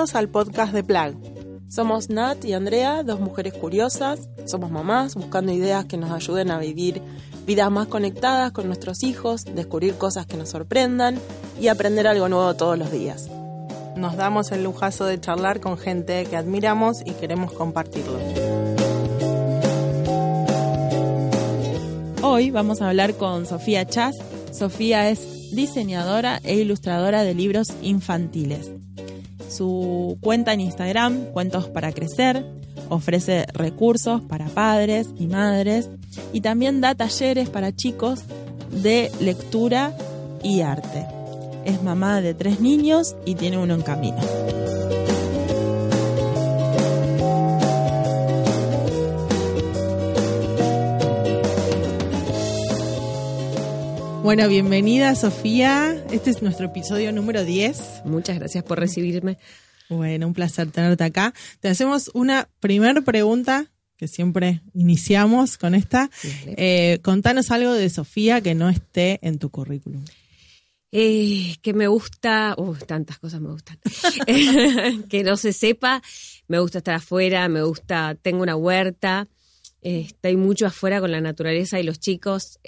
Bienvenidos al podcast de Plag. Somos Nat y Andrea, dos mujeres curiosas. Somos mamás buscando ideas que nos ayuden a vivir vidas más conectadas con nuestros hijos, descubrir cosas que nos sorprendan y aprender algo nuevo todos los días. Nos damos el lujazo de charlar con gente que admiramos y queremos compartirlo. Hoy vamos a hablar con Sofía Chas. Sofía es diseñadora e ilustradora de libros infantiles. Su cuenta en Instagram, Cuentos para Crecer, ofrece recursos para padres y madres y también da talleres para chicos de lectura y arte. Es mamá de tres niños y tiene uno en camino. Bueno, bienvenida Sofía. Este es nuestro episodio número 10. Muchas gracias por recibirme. Bueno, un placer tenerte acá. Te hacemos una primera pregunta que siempre iniciamos con esta. Eh, contanos algo de Sofía que no esté en tu currículum. Eh, que me gusta, uh, tantas cosas me gustan. que no se sepa, me gusta estar afuera, me gusta, tengo una huerta, eh, estoy mucho afuera con la naturaleza y los chicos.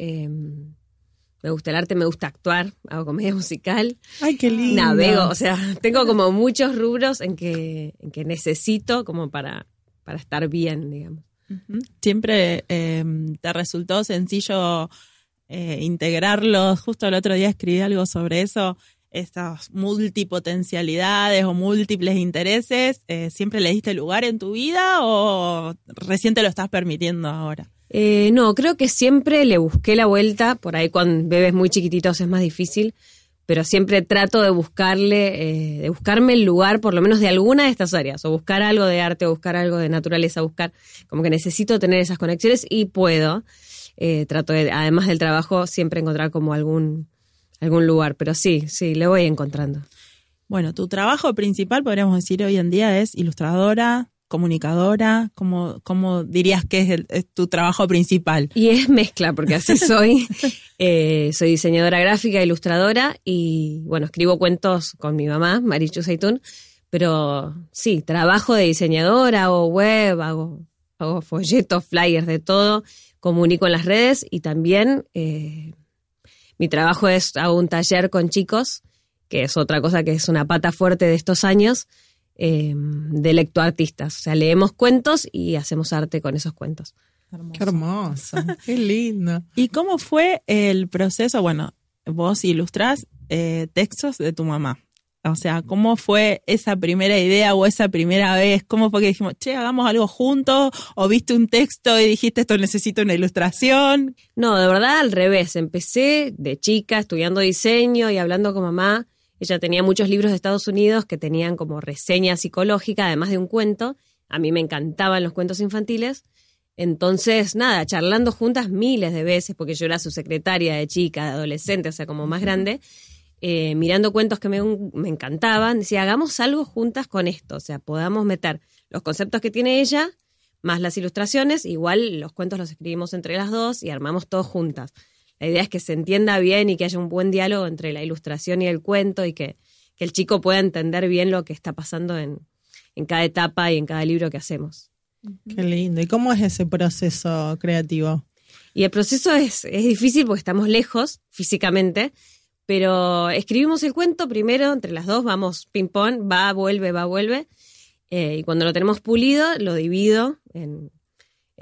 Me gusta el arte, me gusta actuar, hago comedia musical. Ay, qué lindo. Navego, o sea, tengo como muchos rubros en que, en que necesito como para, para estar bien, digamos. Siempre eh, te resultó sencillo eh, integrarlos. Justo el otro día escribí algo sobre eso, estas multipotencialidades o múltiples intereses. Eh, ¿Siempre le diste lugar en tu vida o recién te lo estás permitiendo ahora? Eh, no, creo que siempre le busqué la vuelta, por ahí cuando bebés muy chiquititos es más difícil, pero siempre trato de buscarle, eh, de buscarme el lugar por lo menos de alguna de estas áreas, o buscar algo de arte, o buscar algo de naturaleza, buscar, como que necesito tener esas conexiones y puedo. Eh, trato de, además del trabajo, siempre encontrar como algún, algún lugar, pero sí, sí, le voy encontrando. Bueno, tu trabajo principal, podríamos decir hoy en día, es ilustradora, comunicadora? ¿Cómo, cómo dirías que es, el, es, tu trabajo principal? Y es mezcla, porque así soy. eh, soy diseñadora gráfica, ilustradora y, bueno, escribo cuentos con mi mamá, Marichu Seitún, pero sí, trabajo de diseñadora, hago web, hago, hago folletos, flyers, de todo, comunico en las redes y también eh, mi trabajo es, hago un taller con chicos, que es otra cosa que es una pata fuerte de estos años, eh, de lectoartistas. O sea, leemos cuentos y hacemos arte con esos cuentos. Hermoso. Qué hermoso, qué lindo. ¿Y cómo fue el proceso? Bueno, vos ilustrás eh, textos de tu mamá. O sea, ¿cómo fue esa primera idea o esa primera vez? ¿Cómo fue que dijimos, che, hagamos algo juntos? ¿O viste un texto y dijiste, esto necesita una ilustración? No, de verdad al revés. Empecé de chica estudiando diseño y hablando con mamá ella tenía muchos libros de Estados Unidos que tenían como reseña psicológica, además de un cuento. A mí me encantaban los cuentos infantiles. Entonces, nada, charlando juntas miles de veces, porque yo era su secretaria de chica, de adolescente, o sea, como más grande, eh, mirando cuentos que me, me, encantaban, decía, hagamos algo juntas con esto, o sea, podamos meter los conceptos que tiene ella, más las ilustraciones, igual los cuentos los escribimos entre las dos y armamos todos juntas. La idea es que se entienda bien y que haya un buen diálogo entre la ilustración y el cuento y que, que el chico pueda entender bien lo que está pasando en, en cada etapa y en cada libro que hacemos. Qué lindo. ¿Y cómo es ese proceso creativo? Y el proceso es, es difícil porque estamos lejos físicamente, pero escribimos el cuento primero, entre las dos vamos ping-pong, va, vuelve, va, vuelve. Eh, y cuando lo tenemos pulido, lo divido en,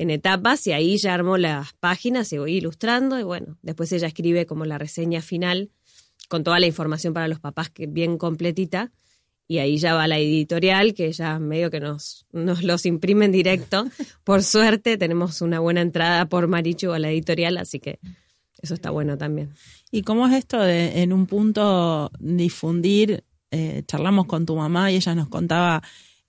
en etapas y ahí ya armo las páginas y voy ilustrando y bueno, después ella escribe como la reseña final con toda la información para los papás que bien completita y ahí ya va la editorial que ya medio que nos, nos los imprime en directo. Por suerte tenemos una buena entrada por Marichu a la editorial, así que eso está bueno también. ¿Y cómo es esto de en un punto difundir? Eh, charlamos con tu mamá y ella nos contaba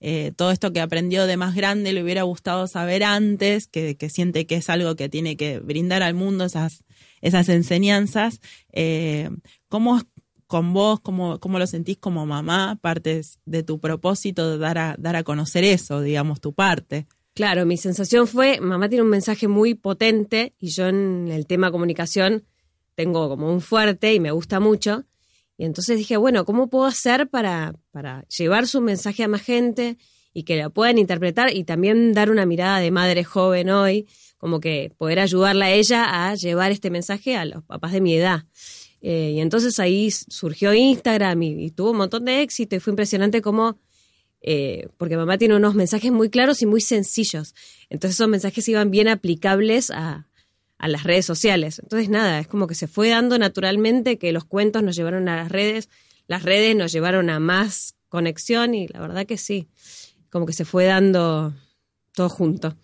eh, todo esto que aprendió de más grande le hubiera gustado saber antes, que, que, siente que es algo que tiene que brindar al mundo esas, enseñanzas. Eh, ¿Cómo es con vos, cómo, cómo lo sentís como mamá, partes de tu propósito de dar a, dar a conocer eso, digamos, tu parte? Claro, mi sensación fue, mamá tiene un mensaje muy potente y yo en el tema comunicación tengo como un fuerte y me gusta mucho. Y entonces dije, bueno, ¿cómo puedo hacer para, para llevar su mensaje a más gente y que la puedan interpretar y también dar una mirada de madre joven hoy, como que poder ayudarla a ella a llevar este mensaje a los papás de mi edad? Eh, y entonces ahí surgió Instagram y, tuvo un montón de éxito y fue impresionante cómo, eh, porque mamá tiene unos mensajes muy claros y muy sencillos. Entonces esos mensajes iban bien aplicables a, a las redes sociales. Entonces nada, es como que se fue dando naturalmente que los cuentos nos llevaron a las redes, las redes nos llevaron a más conexión y la verdad que sí, como que se fue dando todo junto.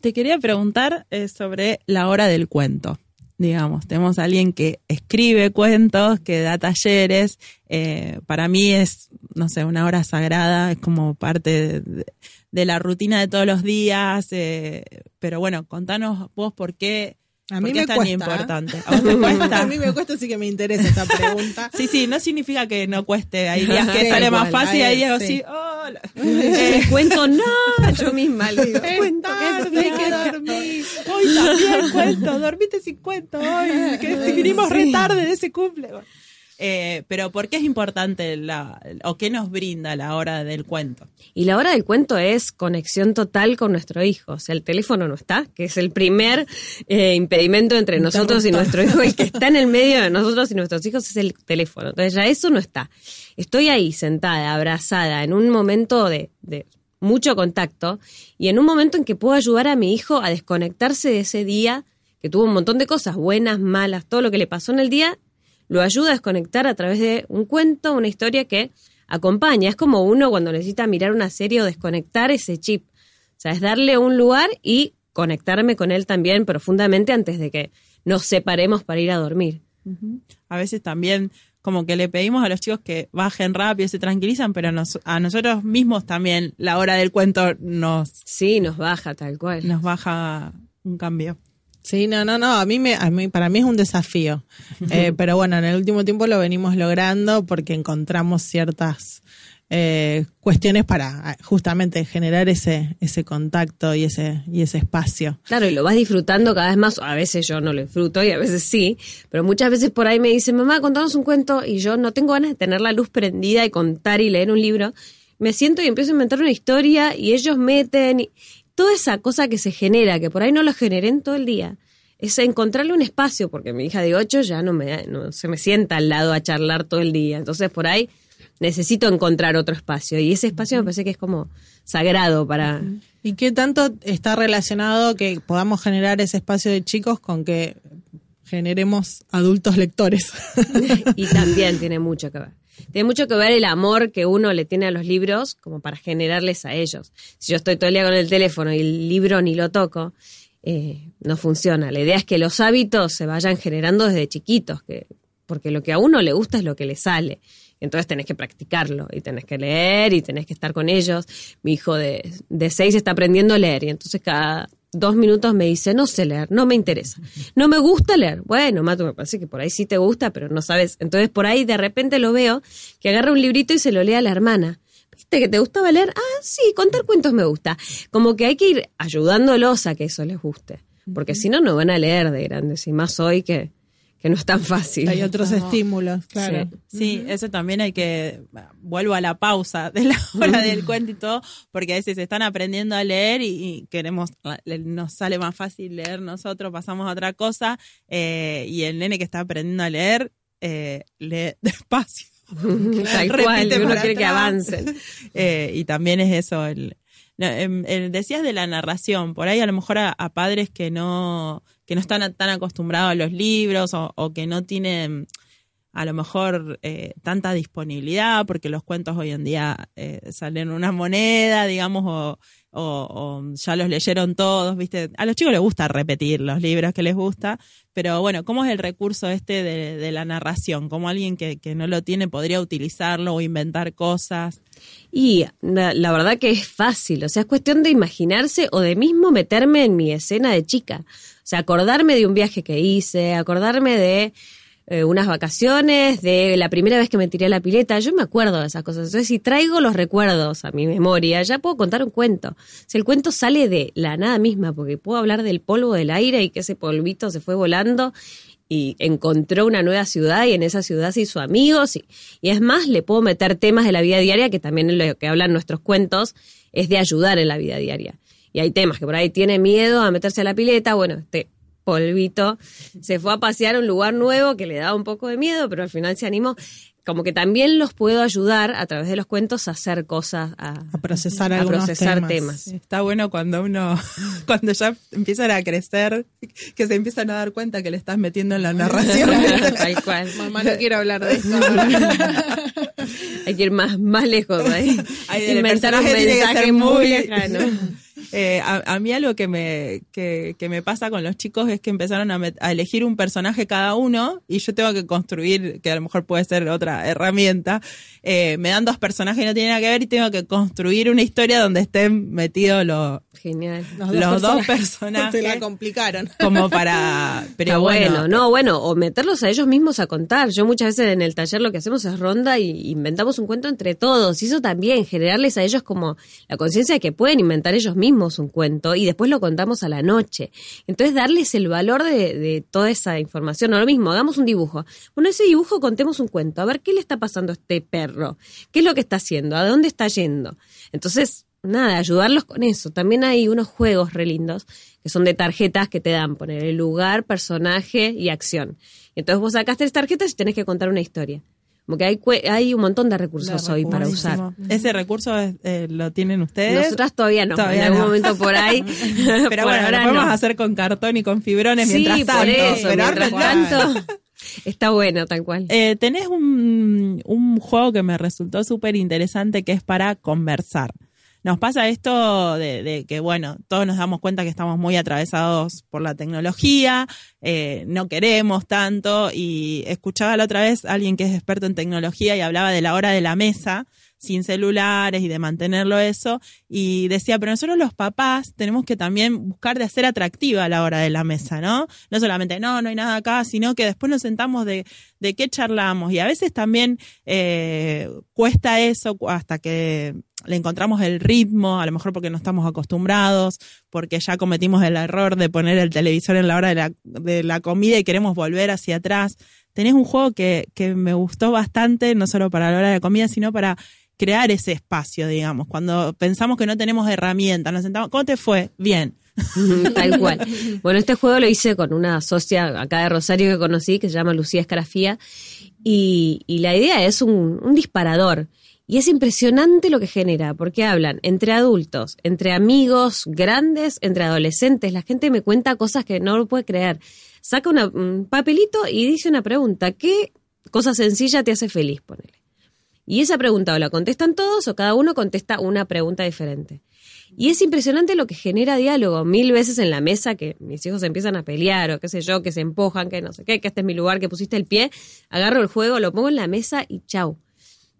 Te quería preguntar eh, sobre la hora del cuento digamos. Tenemos a alguien que escribe cuentos, que da talleres. Eh, para mí es, no sé, una hora sagrada, es como parte de, la rutina de todos los días. Eh, pero bueno, contanos vos por qué a mí me es tan cuesta, importante. ¿A, vos te cuesta? a mí me cuesta, sí que me interesa esta pregunta. Sí, sí, no significa que no cueste. Hay días que sale más fácil, hay días así. Eh, cuento, no, yo misma le digo, cuento, que hay que dormir. Hoy también cuento, dormiste sin cuento hoy, que vinimos sí. re tarde de ese cumple. Eh, pero ¿por qué es importante la, o qué nos brinda la hora del cuento? Y la hora del cuento es conexión total con nuestro hijo. O sea, el teléfono no está, que es el primer eh, impedimento entre nosotros y nuestro hijo. El que está en el medio de nosotros y nuestros hijos es el teléfono. Entonces ya eso no está. Estoy ahí sentada, abrazada, en un momento de, de mucho contacto y en un momento en que puedo ayudar a mi hijo a desconectarse de ese día que tuvo un montón de cosas buenas, malas, todo lo que le pasó en el día lo ayuda a desconectar a través de un cuento, una historia que acompaña. Es como uno cuando necesita mirar una serie o desconectar ese chip. O sea, es darle un lugar y conectarme con él también profundamente antes de que nos separemos para ir a dormir. A veces también como que le pedimos a los chicos que bajen rápido, se tranquilizan, pero a nosotros mismos también la hora del cuento nos... Sí, nos baja tal cual. Nos baja un cambio. Sí, no, no, no, a mí, me, a mí para mí es un desafío, eh, pero bueno, en el último tiempo lo venimos logrando porque encontramos ciertas eh, cuestiones para justamente generar ese ese contacto y ese y ese espacio. Claro, y lo vas disfrutando cada vez más. A veces yo no lo disfruto y a veces sí, pero muchas veces por ahí me dicen, mamá, contanos un cuento y yo no tengo ganas de tener la luz prendida y contar y leer un libro. Me siento y empiezo a inventar una historia y ellos meten y, toda esa cosa que se genera, que por ahí no lo generen todo el día, es encontrarle un espacio, porque mi hija de 8 ya no, me, no se me sienta al lado a charlar todo el día. Entonces por ahí necesito encontrar otro espacio. Y ese espacio me parece que es como sagrado para... ¿Y qué tanto está relacionado que podamos generar ese espacio de chicos con que generemos adultos lectores? y también tiene mucho que ver. Tiene mucho que ver el amor que uno le tiene a los libros como para generarles a ellos. Si yo estoy todo el día con el teléfono y el libro ni lo toco, eh, no funciona. La idea es que los hábitos se vayan generando desde chiquitos, que, porque lo que a uno le gusta es lo que le sale. Entonces tenés que practicarlo y tenés que leer y tenés que estar con ellos. Mi hijo de, de seis está aprendiendo a leer y entonces cada dos minutos me dice, no sé leer, no me interesa, no me gusta leer. Bueno, Mato, me parece que por ahí sí te gusta, pero no sabes. Entonces por ahí de repente lo veo que agarra un librito y se lo lee a la hermana. ¿Viste que te gustaba leer? Ah, sí, contar cuentos me gusta. Como que hay que ir ayudándolos a que eso les guste, porque si no, no van a leer de grandes, y más hoy que que no es tan fácil. Hay otros estímulos, claro. Sí, eso también hay que, vuelvo a la pausa de la hora del cuento y todo, porque a veces están aprendiendo a leer y, queremos, nos sale más fácil leer nosotros, pasamos a otra cosa, eh, y el nene que está aprendiendo a leer, eh, lee despacio. Tal cual, uno quiere que avancen. Eh, y también es eso, el, Em, decías de la narración, por ahí a lo mejor a, padres que no, que no están tan acostumbrados a los libros o, que no tienen a lo mejor eh, tanta disponibilidad, porque los cuentos hoy en día eh, salen una moneda, digamos, o, o, ya los leyeron todos, ¿viste? A los chicos les gusta repetir los libros que les gusta, pero bueno, ¿cómo es el recurso este de, la narración? ¿Cómo alguien que, no lo tiene podría utilizarlo o inventar cosas? Y la, verdad que es fácil, o sea, es cuestión de imaginarse o de mismo meterme en mi escena de chica. O sea, acordarme de un viaje que hice, acordarme de eh, unas vacaciones, de la primera vez que me tiré a la pileta, yo me acuerdo de esas cosas. Entonces, si traigo los recuerdos a mi memoria, ya puedo contar un cuento. Si el cuento sale de la nada misma, porque puedo hablar del polvo del aire y que ese polvito se fue volando y encontró una nueva ciudad y en esa ciudad se hizo amigos y, y es más, le puedo meter temas de la vida diaria que también lo que hablan nuestros cuentos es de ayudar en la vida diaria. Y hay temas que por ahí tiene miedo a meterse a la pileta, bueno, este polvito se fue a pasear a un lugar nuevo que le daba un poco de miedo, pero al final se animó como que también los puedo ayudar a través de los cuentos a hacer cosas, a, A procesar a procesar temas. temas. Está bueno cuando uno, cuando ya empiezan a crecer, que se empiezan a dar cuenta que le estás metiendo en la narración. Tal cual. Mamá, no quiero hablar de esto ahora. Hay que ir más, más lejos ahí. Ahí el Inventar un mensaje muy- lejano. Eh, a, a mí algo que me, que, que me pasa con los chicos es que empezaron a, met- a elegir un personaje cada uno y yo tengo que construir, que a lo mejor puede ser otra herramienta, eh, me dan dos personajes que no tienen nada que ver y tengo que construir una historia donde estén metidos los, Genial. los dos personajes. Te la complicaron. como para... Pero Está bueno, bueno, no, bueno, o meterlos a ellos mismos a contar. Yo muchas veces en el taller lo que hacemos es ronda y inventamos un cuento entre todos. Y eso también, generarles a ellos como la conciencia de que pueden inventar ellos mismos un cuento y después lo contamos a la noche. Entonces, darles el valor de, de toda esa información. No lo mismo, hagamos un dibujo. Bueno, ese dibujo contemos un cuento. A ver qué le está pasando a este perro. ¿Qué es lo que está haciendo? ¿A dónde está yendo? Entonces, nada, ayudarlos con eso. También hay unos juegos re lindos que son de tarjetas que te dan poner el lugar, personaje y acción. Entonces vos sacás tres tarjetas y tenés que contar una historia. Como que hay, hay un montón de recursos hoy para usar. Ese recurso eh, lo tienen ustedes. Nosotras todavía no, Todavía en algún no. momento por ahí. Pero Por bueno, ahora lo podemos no. hacer con cartón y con fibrones Sí, mientras tanto. por eso, pero mientras tanto. Está bueno, tal cual. Eh, tenés un, un juego que me resultó súper interesante que es para conversar. Nos pasa esto de, de que, bueno, todos nos damos cuenta que estamos muy atravesados por la tecnología, eh, no queremos tanto, y escuchaba la otra vez a alguien que es experto en tecnología y hablaba de la hora de la mesa, sin celulares y de mantenerlo eso, y decía, pero nosotros los papás tenemos que también buscar de hacer atractiva la hora de la mesa, ¿no? No solamente, no, no hay nada acá, sino que después nos sentamos de, de qué charlamos, y a veces también eh, cuesta eso hasta que le encontramos el ritmo, a lo mejor porque no estamos acostumbrados, porque ya cometimos el error de poner el televisor en la hora de la, de la comida y queremos volver hacia atrás. Tenés un juego que, que me gustó bastante, no solo para la hora de la comida, sino para crear ese espacio, digamos. Cuando pensamos que no tenemos herramientas, nos sentamos, ¿cómo te fue? Bien. Tal cual. Bueno, este juego lo hice con una socia acá de Rosario que conocí, que se llama Lucía Escarafía, y, y la idea es un, un disparador. Y es impresionante lo que genera, porque hablan entre adultos, entre amigos grandes, entre adolescentes. La gente me cuenta cosas que no lo puede creer. Saca una- un papelito y dice una pregunta. ¿Qué cosa sencilla te hace feliz? Ponele. Y esa pregunta o la contestan todos o cada uno contesta una pregunta diferente. Y es impresionante lo que genera diálogo. Mil veces en la mesa que mis hijos empiezan a pelear o qué sé yo, que se empujan, que no sé qué, que este es mi lugar, que pusiste el pie. Agarro el juego, lo pongo en la mesa y chau.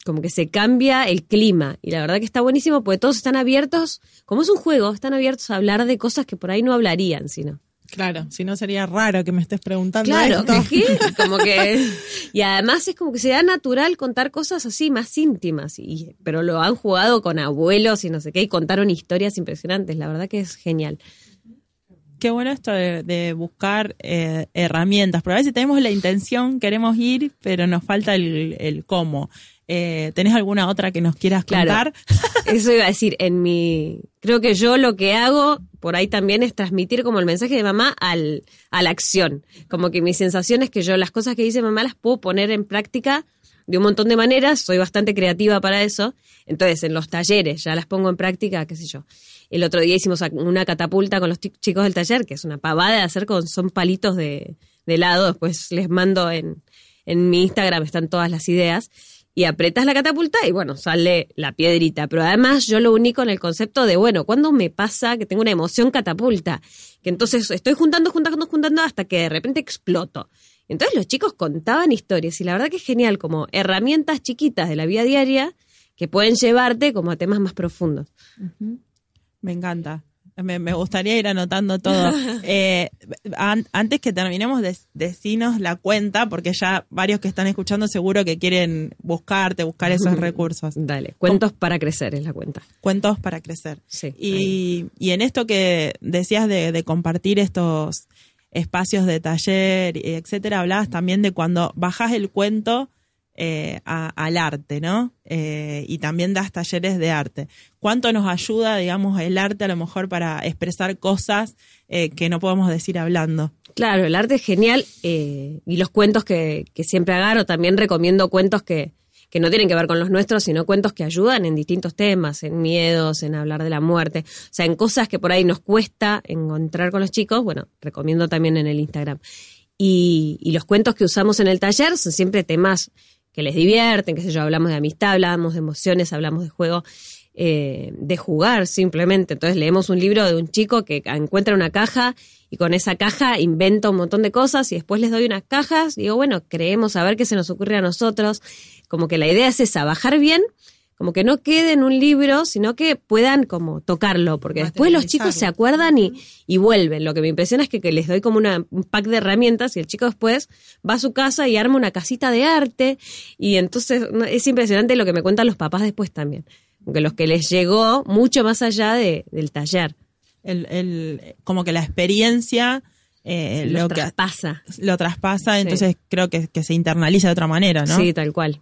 Como que se cambia el clima. Y la verdad que está buenísimo porque todos están abiertos, como es un juego, están abiertos a hablar de cosas que por ahí no hablarían, sino. Claro, si no sería raro que me estés preguntando Claro. Como que. Y además es como que se da natural contar cosas así más íntimas. Y, pero lo han jugado con abuelos y no sé qué, y contaron historias impresionantes. La verdad que es genial. Qué bueno esto de, de buscar eh, herramientas, porque a veces tenemos la intención, queremos ir, pero nos falta el, el cómo. Eh, ¿Tenés alguna otra que nos quieras Claro. contar? Eso iba a decir, en mi. Creo que yo lo que hago por ahí también es transmitir como el mensaje de mamá al, a la acción. Como que mi sensación es que yo las cosas que dice mamá las puedo poner en práctica de un montón de maneras, soy bastante creativa para eso. Entonces, en los talleres ya las pongo en práctica, qué sé yo. El otro día hicimos una catapulta con los chi- chicos del taller, que es una pavada de hacer con, son palitos de, de helado. Después les mando en, en mi Instagram, están todas las ideas. Y apretas la catapulta y bueno, sale la piedrita. Pero además yo lo único en el concepto de, bueno, ¿cuándo me pasa que tengo una emoción catapulta? Que entonces estoy juntando, juntando, juntando hasta que de repente exploto. Entonces los chicos contaban historias y la verdad que es genial, como herramientas chiquitas de la vida diaria que pueden llevarte como a temas más profundos. Me encanta. Me, me gustaría ir anotando todo. Eh, an- antes que terminemos, de, decinos la cuenta, porque ya varios que están escuchando seguro que quieren buscarte, buscar esos recursos. Dale, cuentos para crecer es la cuenta. Cuentos para crecer. Sí. Y, y en esto que decías de, de compartir estos, espacios de taller, etcétera, hablabas también de cuando bajas el cuento eh, al arte, ¿no? Eh, y también das talleres de arte. ¿Cuánto nos ayuda, digamos, el arte a lo mejor para expresar cosas eh, que no podemos decir hablando? Claro, el arte es genial y los cuentos que, que siempre agarro, también recomiendo cuentos que, que no tienen que ver con los nuestros, sino cuentos que ayudan en distintos temas, en miedos, en hablar de la muerte, o sea, en cosas que por ahí nos cuesta encontrar con los chicos, bueno, recomiendo también en el Instagram. Y, y los cuentos que usamos en el taller son siempre temas que les divierten, qué sé yo, hablamos de amistad, hablamos de emociones, hablamos de juego, eh, de jugar simplemente. Entonces leemos un libro de un chico que encuentra una caja y con esa caja inventa un montón de cosas y después les doy unas cajas digo, bueno, creemos a ver qué se nos ocurre a nosotros. Como que la idea es esa, bajar bien, como que no quede en un libro, sino que puedan como tocarlo, porque después los chicos se acuerdan y, y vuelven. Lo que me impresiona es que, que les doy como una, un pack de herramientas y el chico después va a su casa y arma una casita de arte y entonces es impresionante lo que me cuentan los papás después también. Porque los que les llegó mucho más allá de, del taller. El, el, como que la experiencia eh, lo, que, traspasa. lo traspasa, entonces creo que, que se internaliza de otra manera, ¿no? Sí, tal cual.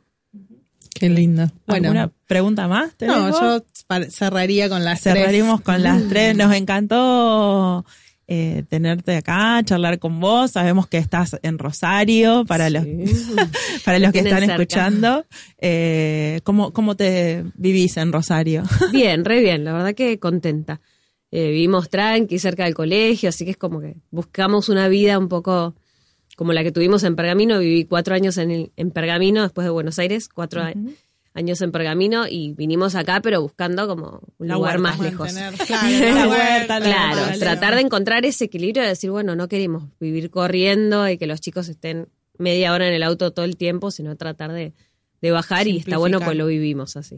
Qué lindo. Bueno, ¿Alguna pregunta más? ¿Tenés no, yo cerraría con las cerraríamos con las tres. Nos encantó eh, tenerte acá, charlar con vos. Sabemos que estás en Rosario para los para los que están cerca. escuchando. Eh, ¿cómo, ¿Cómo te vivís en Rosario? Bien, re bien, la verdad que contenta. Eh, vivimos tranqui, cerca del colegio, así que es como que buscamos una vida un poco como la que tuvimos en Pergamino. Viví cuatro años en, el- en Pergamino, después de Buenos Aires, cuatro años en Pergamino y vinimos acá, pero buscando como un La lugar huerta. más lejos. Claro, la huerta, la Claro, naturaleza. tratar de encontrar ese equilibrio de decir, bueno, no queremos vivir corriendo y que los chicos estén media hora en el auto todo el tiempo, sino tratar de, de bajar y está bueno pues lo vivimos así.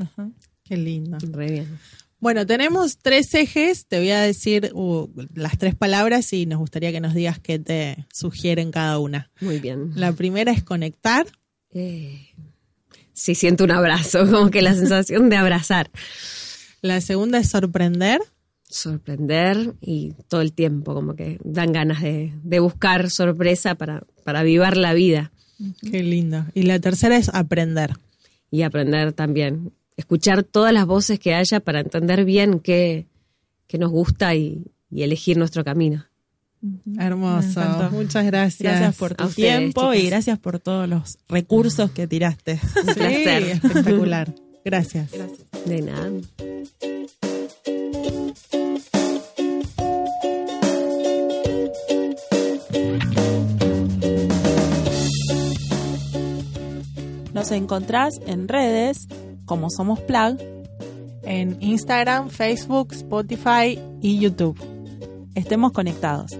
Qué lindo. Re bien. Bueno, tenemos tres ejes. Te voy a decir uh, las tres palabras y nos gustaría que nos digas qué te sugieren cada una. Muy bien. La primera es conectar. Eh, sí, siento un abrazo, como que la sensación de abrazar. La segunda es sorprender. Sorprender y todo el tiempo, como que dan ganas de, de buscar sorpresa para, para avivar la vida Qué lindo. Y la tercera es aprender. y aprender también. Escuchar todas las voces que haya para entender bien qué, qué nos gusta y, y elegir nuestro camino. Hermoso. Muchas gracias. Gracias por tu ustedes, tiempo y gracias por todos los recursos que tiraste. Un Sí, espectacular. Gracias. De nada. Nos encontrás en redes como Somos Plug. En Instagram, Facebook, Spotify y YouTube. Estemos conectados.